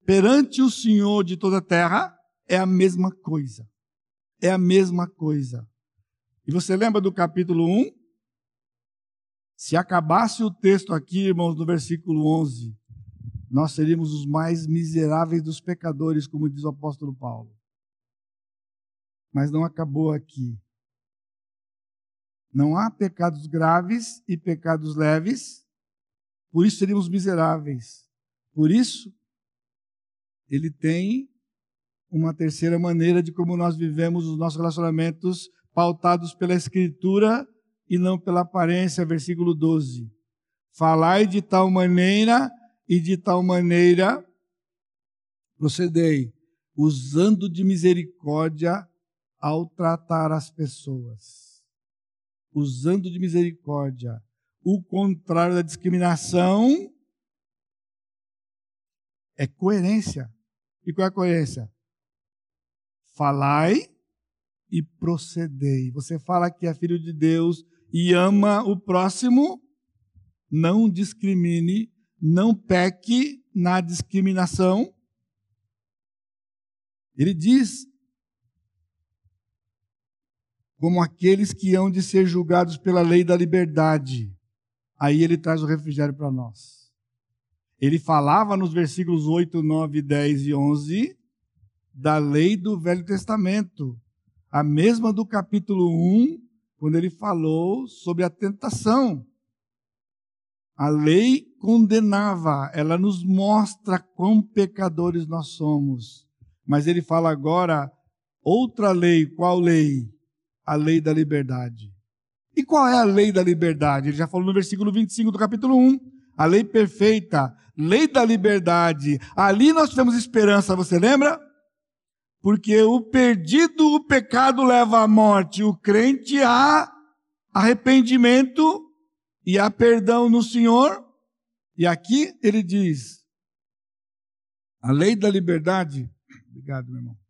perante o Senhor de toda a terra, é a mesma coisa. É a mesma coisa. E você lembra do capítulo 1? Se acabasse o texto aqui, irmãos, no versículo 11, nós seríamos os mais miseráveis dos pecadores, como diz o apóstolo Paulo. Mas não acabou aqui. Não há pecados graves e pecados leves, por isso seríamos miseráveis. Por isso, ele tem uma terceira maneira de como nós vivemos os nossos relacionamentos pautados pela Escritura e não pela aparência, versículo 12. Falai de tal maneira e de tal maneira procedei, usando de misericórdia ao tratar as pessoas usando de misericórdia. O contrário da discriminação é coerência. E qual é a coerência? Falai e procedei. Você fala que é filho de Deus e ama o próximo, não discrimine, não peque na discriminação. Ele diz como aqueles que hão de ser julgados pela lei da liberdade. Aí ele traz o refrigério para nós. Ele falava nos versículos 8, 9, 10 e 11 da lei do Velho Testamento, a mesma do capítulo 1, quando ele falou sobre a tentação. A lei condenava, ela nos mostra quão pecadores nós somos. Mas ele fala agora outra lei, qual lei? a lei da liberdade. E qual é a lei da liberdade? Ele já falou no versículo 25 do capítulo 1. A lei perfeita, lei da liberdade. Ali nós tivemos esperança, você lembra? Porque o perdido, o pecado leva à morte, o crente a arrependimento e a perdão no Senhor. E aqui ele diz: a lei da liberdade. Obrigado, meu irmão.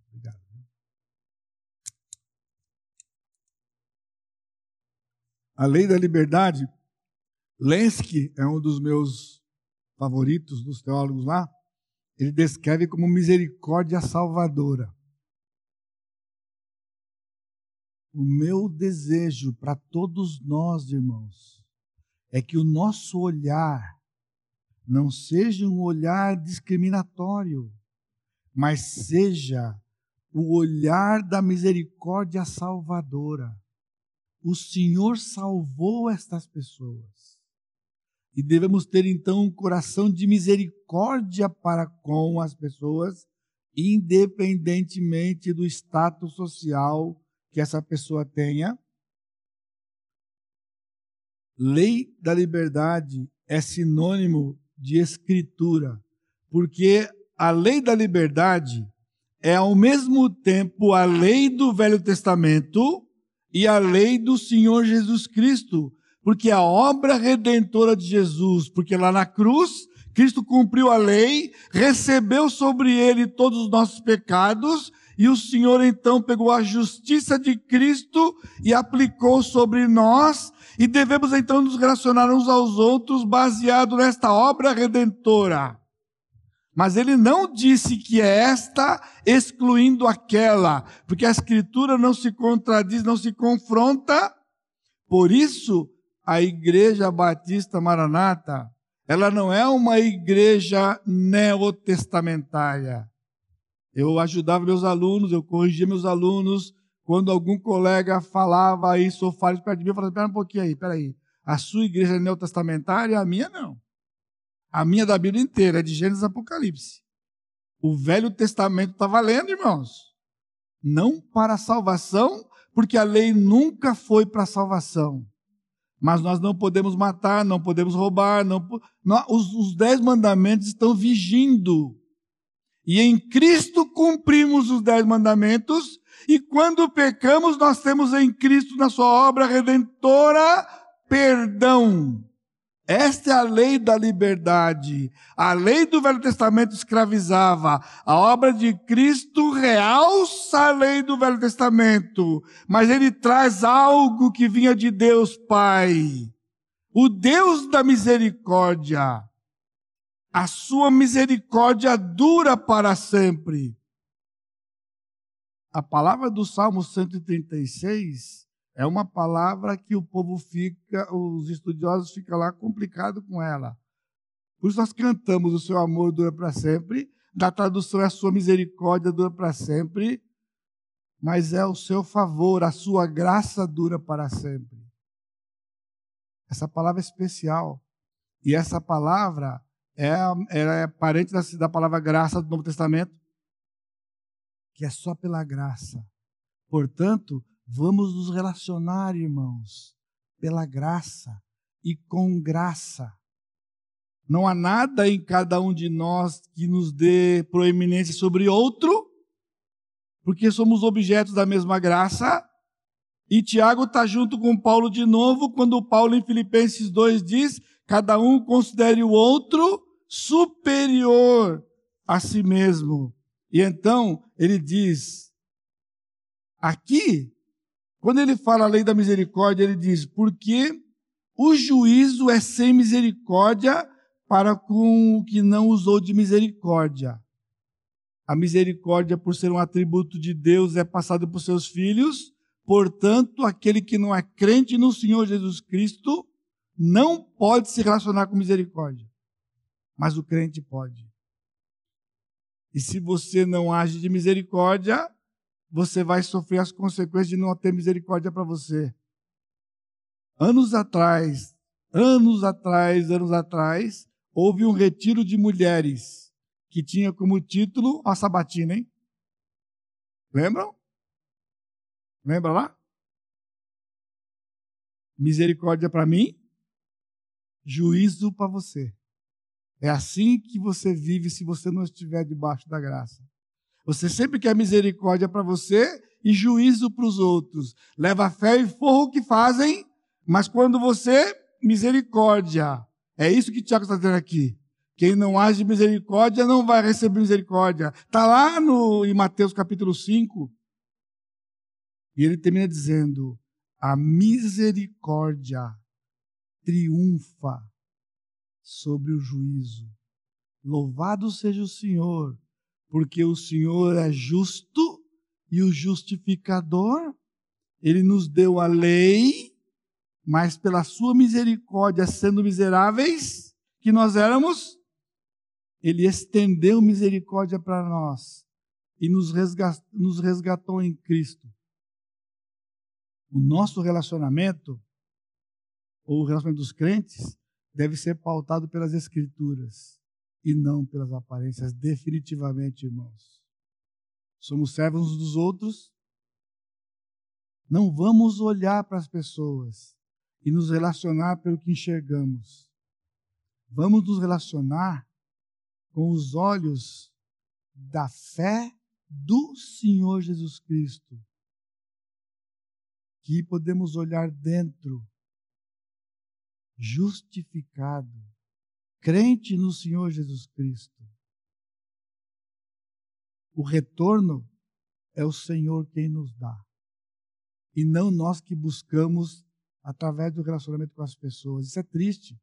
A lei da liberdade, Lenski é um dos meus favoritos dos teólogos lá, ele descreve como misericórdia salvadora. O meu desejo para todos nós, irmãos, é que o nosso olhar não seja um olhar discriminatório, mas seja o olhar da misericórdia salvadora o Senhor salvou estas pessoas. E devemos ter então um coração de misericórdia para com as pessoas independentemente do status social que essa pessoa tenha. Lei da liberdade é sinônimo de escritura, porque a lei da liberdade é ao mesmo tempo a lei do Velho Testamento e a lei do Senhor Jesus Cristo, porque a obra redentora de Jesus, porque lá na cruz, Cristo cumpriu a lei, recebeu sobre ele todos os nossos pecados, e o Senhor então pegou a justiça de Cristo e aplicou sobre nós, e devemos então nos relacionar uns aos outros baseado nesta obra redentora. Mas ele não disse que é esta excluindo aquela, porque a Escritura não se contradiz, não se confronta. Por isso, a Igreja Batista Maranata, ela não é uma igreja neotestamentária. Eu ajudava meus alunos, eu corrigia meus alunos, quando algum colega falava ou falava perto de mim, eu falava, espera um pouquinho aí, espera aí. A sua igreja é neotestamentária, a minha não. A minha da Bíblia inteira, é de Gênesis Apocalipse. O Velho Testamento está valendo, irmãos. Não para salvação, porque a lei nunca foi para salvação. Mas nós não podemos matar, não podemos roubar, não os, os dez mandamentos estão vigindo. E em Cristo cumprimos os dez mandamentos, e quando pecamos, nós temos em Cristo, na sua obra redentora, perdão. Esta é a lei da liberdade. A lei do Velho Testamento escravizava. A obra de Cristo realça a lei do Velho Testamento. Mas ele traz algo que vinha de Deus Pai. O Deus da misericórdia. A sua misericórdia dura para sempre. A palavra do Salmo 136 é uma palavra que o povo fica, os estudiosos ficam lá complicado com ela. Por isso nós cantamos o seu amor dura para sempre, da tradução é a sua misericórdia dura para sempre, mas é o seu favor, a sua graça dura para sempre. Essa palavra é especial. E essa palavra é, é parente da, da palavra graça do Novo Testamento, que é só pela graça. Portanto, Vamos nos relacionar, irmãos, pela graça e com graça. Não há nada em cada um de nós que nos dê proeminência sobre outro, porque somos objetos da mesma graça. E Tiago está junto com Paulo de novo, quando Paulo em Filipenses 2 diz: cada um considere o outro superior a si mesmo. E então ele diz: aqui quando ele fala a lei da misericórdia, ele diz: porque o juízo é sem misericórdia para com o que não usou de misericórdia. A misericórdia, por ser um atributo de Deus, é passada por seus filhos. Portanto, aquele que não é crente no Senhor Jesus Cristo não pode se relacionar com misericórdia. Mas o crente pode. E se você não age de misericórdia, você vai sofrer as consequências de não ter misericórdia para você. Anos atrás, anos atrás, anos atrás, houve um retiro de mulheres que tinha como título a sabatina, hein? Lembram? Lembra lá? Misericórdia para mim, juízo para você. É assim que você vive se você não estiver debaixo da graça. Você sempre quer misericórdia para você e juízo para os outros. Leva fé e forro o que fazem, mas quando você, misericórdia. É isso que Tiago está dizendo aqui. Quem não age misericórdia não vai receber misericórdia. Está lá no, em Mateus capítulo 5. E ele termina dizendo: a misericórdia triunfa sobre o juízo. Louvado seja o Senhor porque o Senhor é justo e o justificador. Ele nos deu a lei, mas pela sua misericórdia, sendo miseráveis que nós éramos, ele estendeu misericórdia para nós e nos resgatou, em Cristo. O nosso relacionamento, ou o relacionamento dos crentes, deve ser pautado pelas Escrituras e não pelas aparências, definitivamente, irmãos. somos servos uns dos outros. Não vamos olhar para as pessoas e nos relacionar pelo que enxergamos. Vamos nos relacionar com os olhos da fé do Senhor Jesus Cristo. Que podemos olhar dentro, justificado, crente no Senhor Jesus Cristo. O retorno é o Senhor quem nos dá. E não nós que buscamos através do relacionamento com as pessoas. Isso é triste,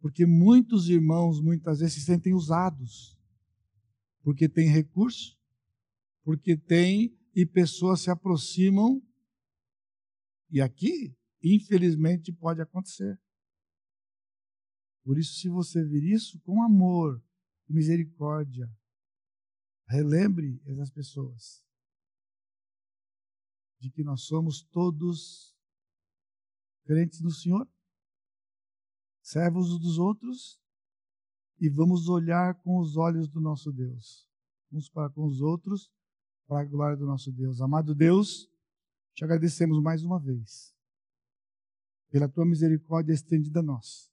porque muitos irmãos muitas vezes se sentem usados, porque tem recurso, porque tem e pessoas se aproximam. E aqui, infelizmente, pode acontecer. Por isso, se você vir isso com amor, misericórdia, relembre essas pessoas de que nós somos todos crentes no Senhor, servos uns dos outros, e vamos olhar com os olhos do nosso Deus, uns para com os outros, para a glória do nosso Deus. Amado Deus, te agradecemos mais uma vez pela tua misericórdia estendida a nós.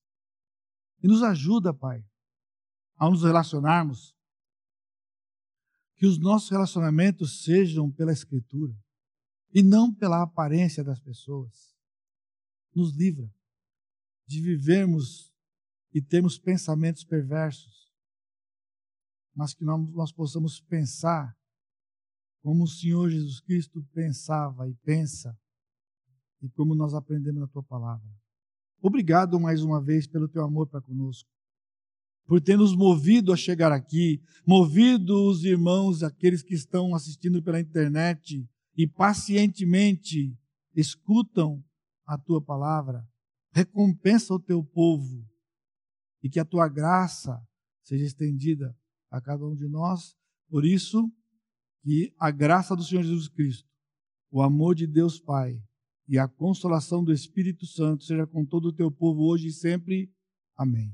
E nos ajuda, Pai, ao nos relacionarmos, que os nossos relacionamentos sejam pela Escritura e não pela aparência das pessoas nos livra de vivermos e termos pensamentos perversos, mas que nós, possamos pensar como o Senhor Jesus Cristo pensava e pensa, e como nós aprendemos na tua palavra. Obrigado mais uma vez pelo teu amor para conosco, por ter nos movido a chegar aqui, movido os irmãos, aqueles que estão assistindo pela internet e pacientemente escutam a tua palavra, recompensa o teu povo e que a tua graça seja estendida a cada um de nós. Por isso, que a graça do Senhor Jesus Cristo, o amor de Deus Pai e a consolação do Espírito Santo seja com todo o teu povo hoje e sempre. Amém.